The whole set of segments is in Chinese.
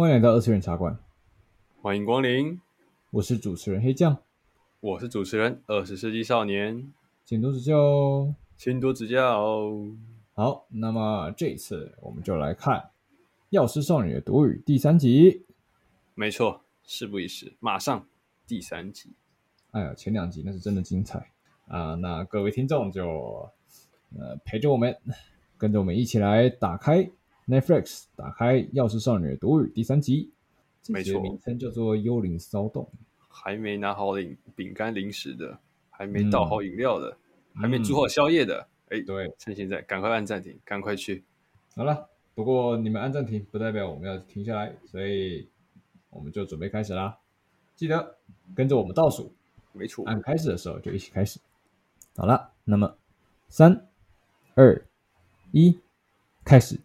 欢迎来到二次元茶馆，欢迎光临。我是主持人黑酱，我是主持人二十世纪少年，请多指教哦，请多指教哦。好，那么这一次我们就来看《药师少女的毒语》第三集。没错，事不宜迟，马上第三集。哎呀，前两集那是真的精彩啊！那各位听众就呃陪着我们，跟着我们一起来打开 Netflix，打开《钥匙少女的独语》第三集。没错，名称叫做《幽灵骚动》。还没拿好领饼干零食的，还没倒好饮料的，嗯、还没煮好宵夜的，哎、嗯，对，趁现在赶快按暂停，赶快去。好了，不过你们按暂停不代表我们要停下来，所以我们就准备开始啦。记得跟着我们倒数。没错，按开始的时候就一起开始。好了，那么三、二、一，开始。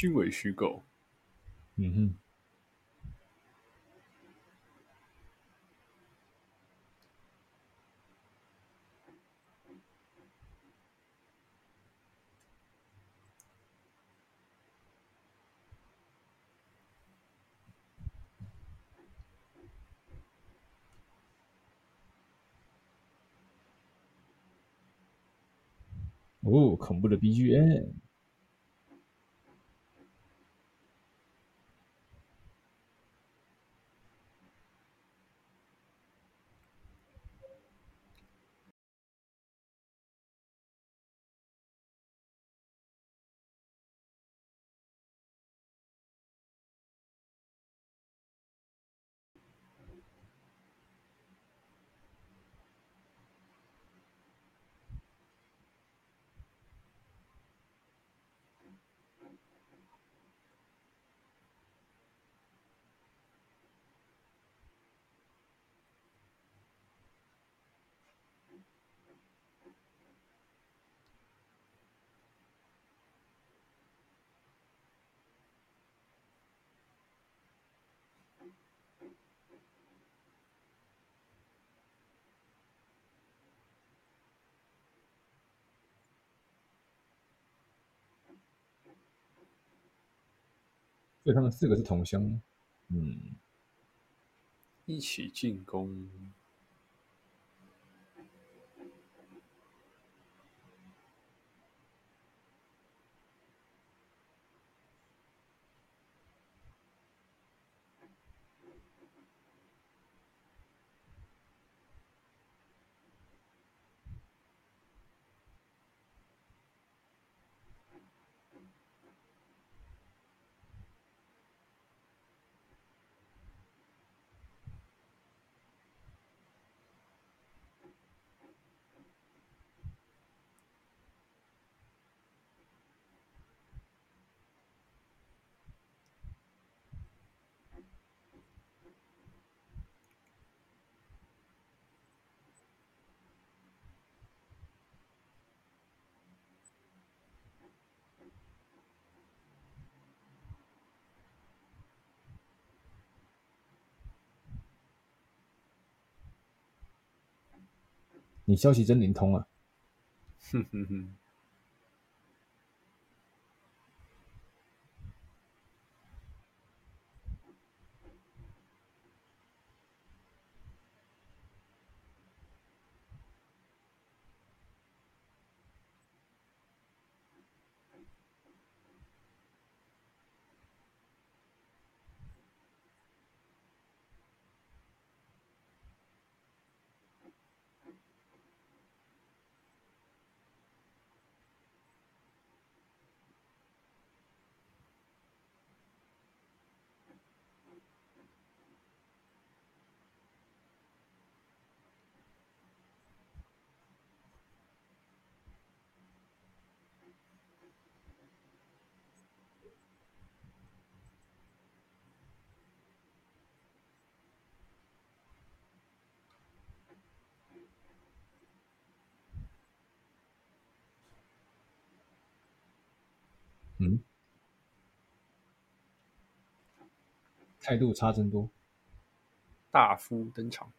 均为虚构。嗯哼。哦，恐怖的 BGM。所以他们四个是同乡，嗯，一起进攻。你消息真灵通啊！哼哼哼。嗯，态度差真多，大夫登场。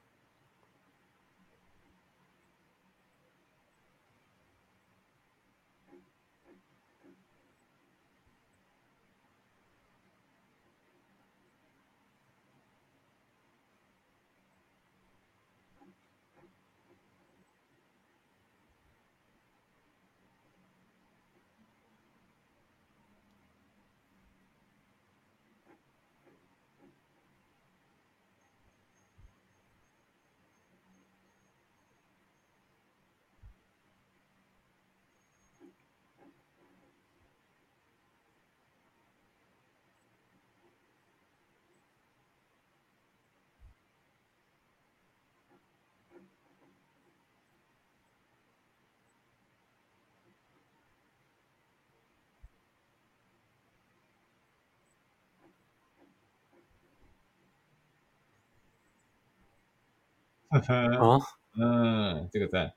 啊，嗯，这个赞。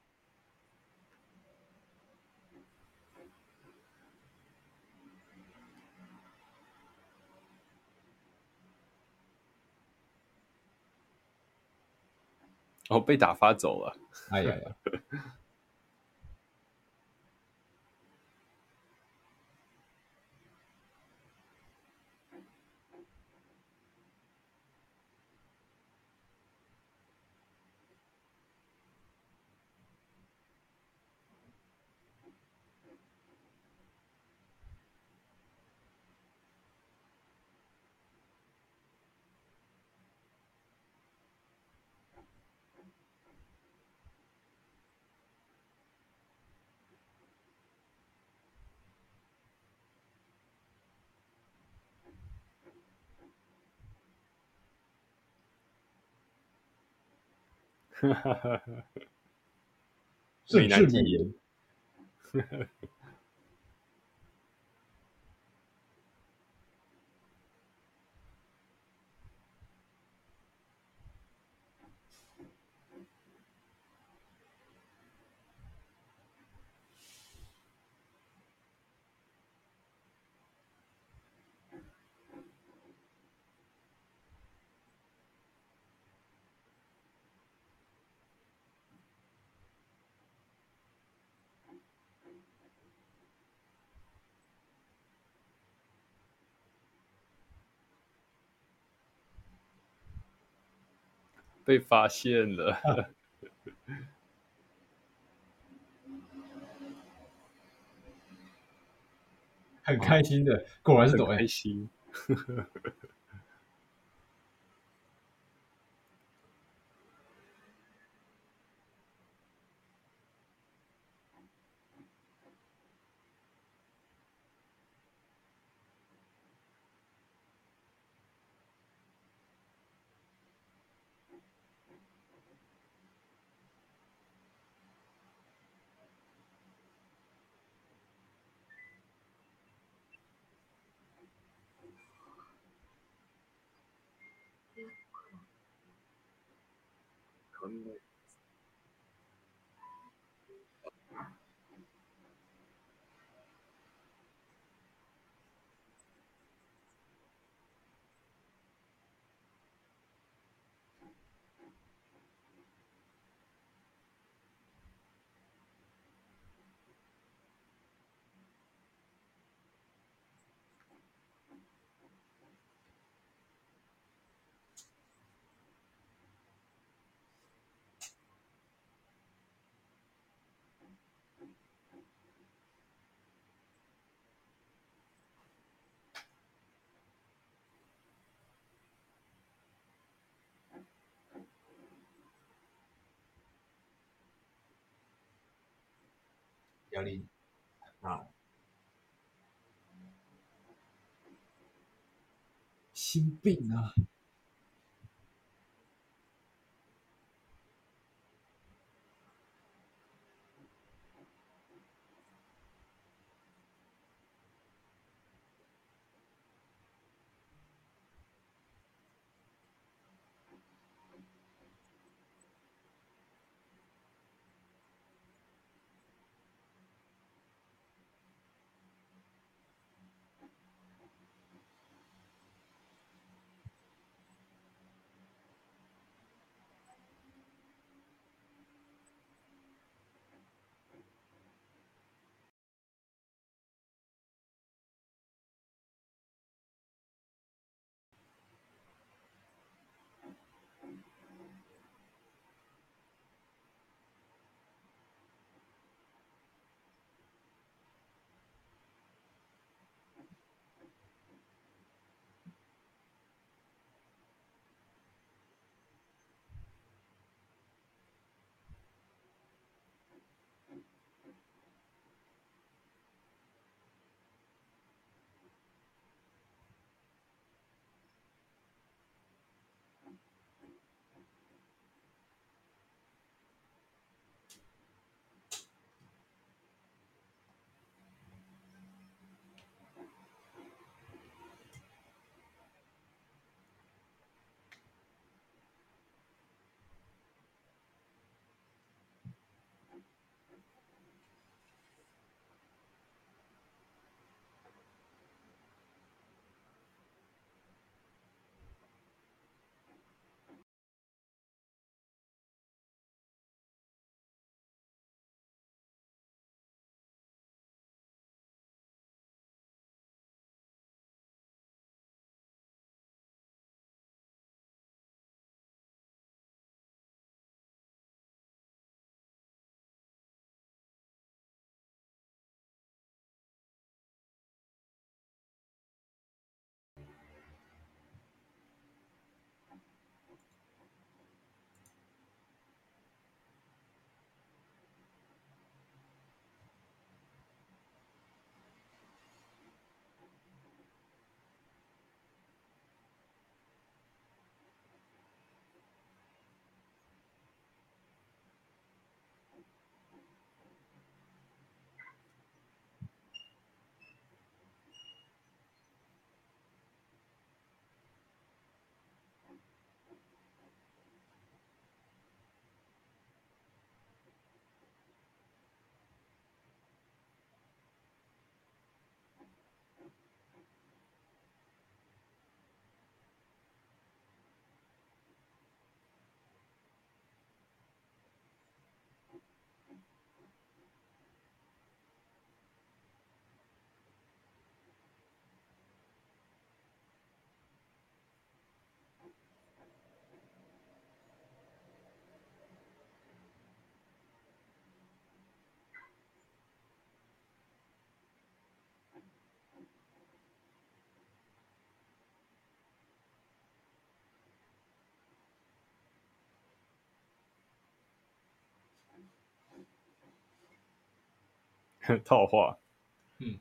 哦，被打发走了。哎呀呀！哈哈哈哈被发现了，很开心的，果然是抖 M，开心。community. 压力啊。心病啊！套话，嗯。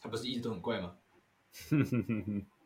他不是一直都很怪吗？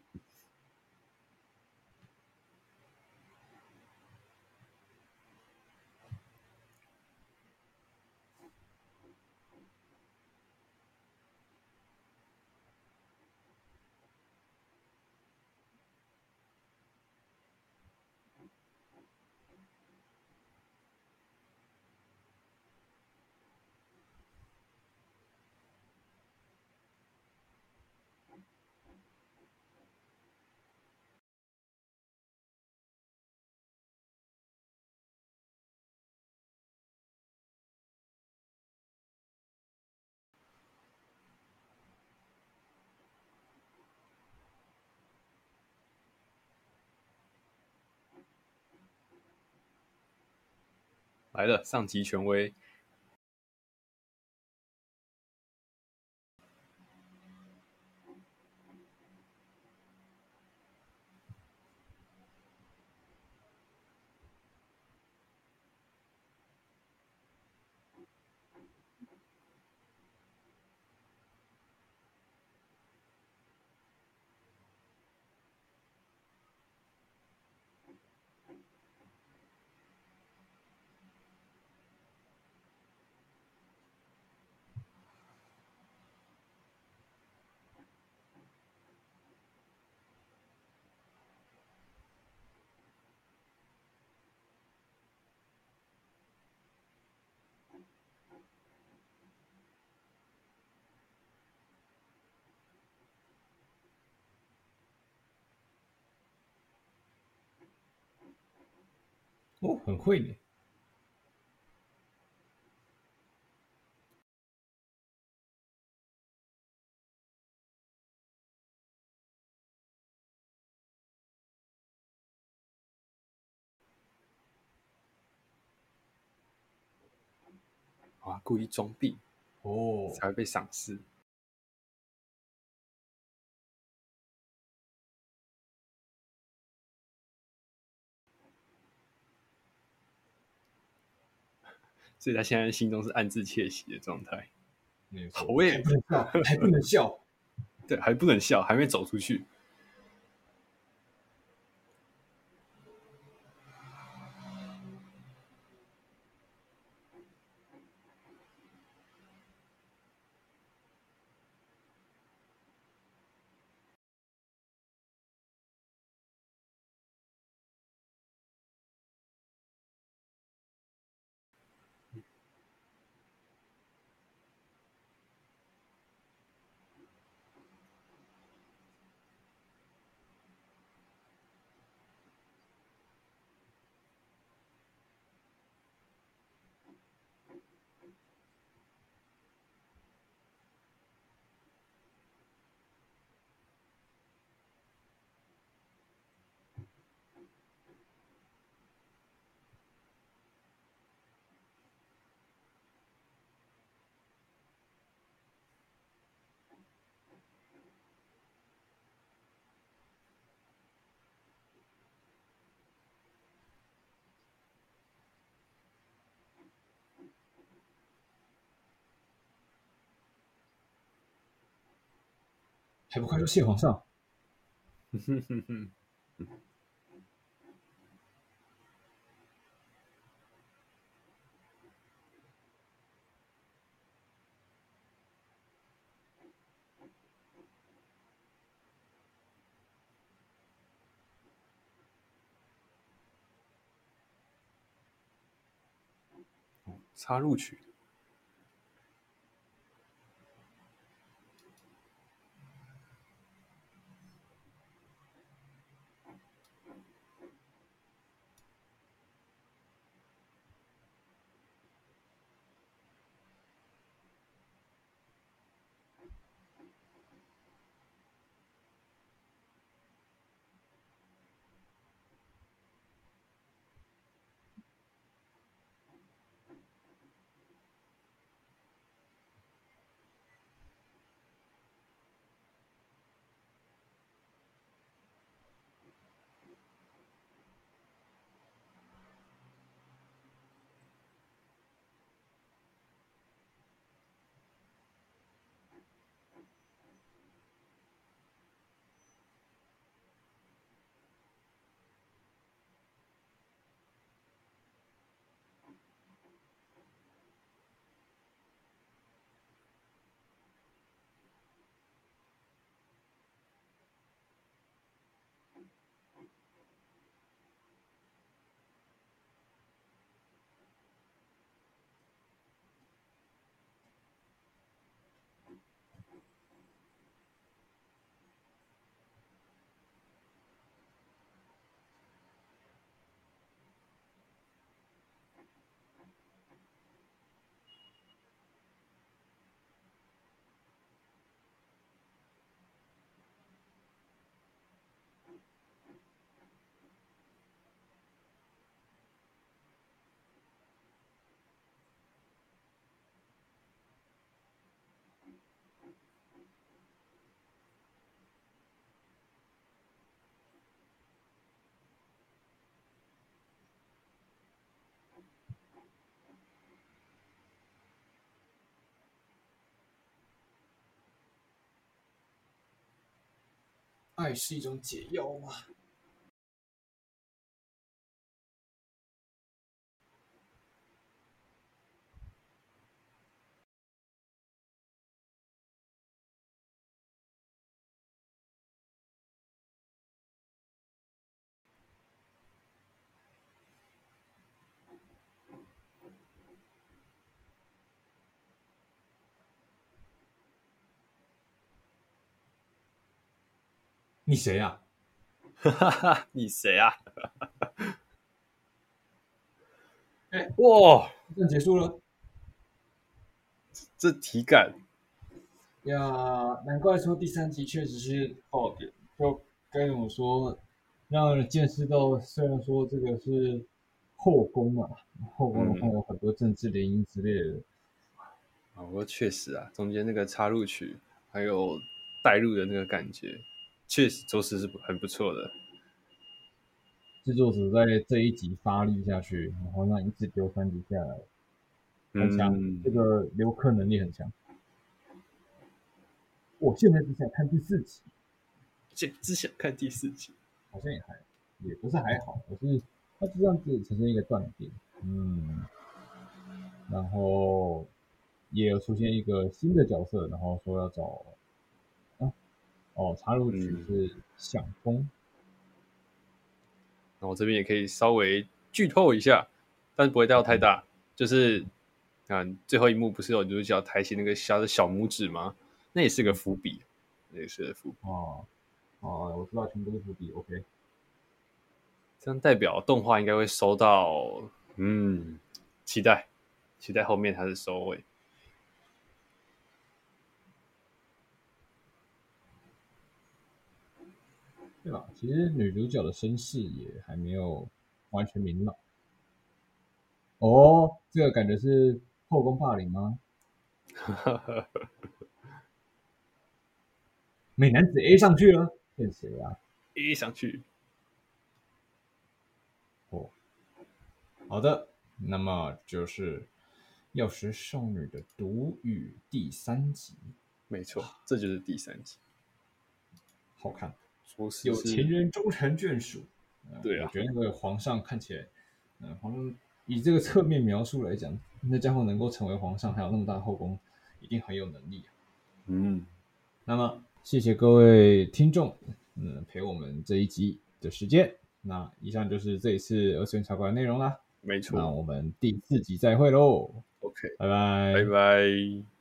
来了，上级权威。哦，很会呢。啊，故意装病哦，才会被赏识。所以他现在心中是暗自窃喜的状态。没错，我也还不能笑，对，还不能笑，还没走出去。还不快说谢皇上！插入曲。爱是一种解药吗？你谁呀？哈哈哈！你谁啊？哎，哇！这结束了。这体感呀，难怪说第三集确实是爆点。就该怎么说，让人见识到，虽然说这个是后宫嘛，后宫的话有很多政治联姻之类的。啊，不过确实啊，中间那个插入曲还有带入的那个感觉。确实，着实是很不错的。制作组在这一集发力下去，然后让一直丢三集下来，很强。嗯、这个留客能力很强。我现在只想看第四集，只只想看第四集，好像也还也不是还好，我是它就这样子呈现一个断点，嗯，然后也有出现一个新的角色，然后说要找。哦，插入曲是想风，那我这边也可以稍微剧透一下，但是不会带到太大。就是，看最后一幕不是有女主角抬起那个小的小拇指吗？那也是个伏笔，那也是个伏笔。哦，哦，我知道全部都是伏笔。OK，这样代表动画应该会收到，嗯，期待，期待后面它的收尾。对吧？其实女主角的身世也还没有完全明朗。哦，这个感觉是后宫霸凌吗？美男子 A 上去了，骗谁啊？A 上去。哦，好的，那么就是《钥匙少女的毒语》第三集。没错，这就是第三集，好看。是有情人终成眷属，对啊，我觉得那个皇上看起来，嗯，皇上以这个侧面描述来讲，那家伙能够成为皇上，还有那么大的后宫，一定很有能力啊。嗯，那么谢谢各位听众，嗯，陪我们这一集的时间。那以上就是这一次二次元茶馆的内容啦。没错，那我们第四集再会喽。OK，拜拜，拜拜。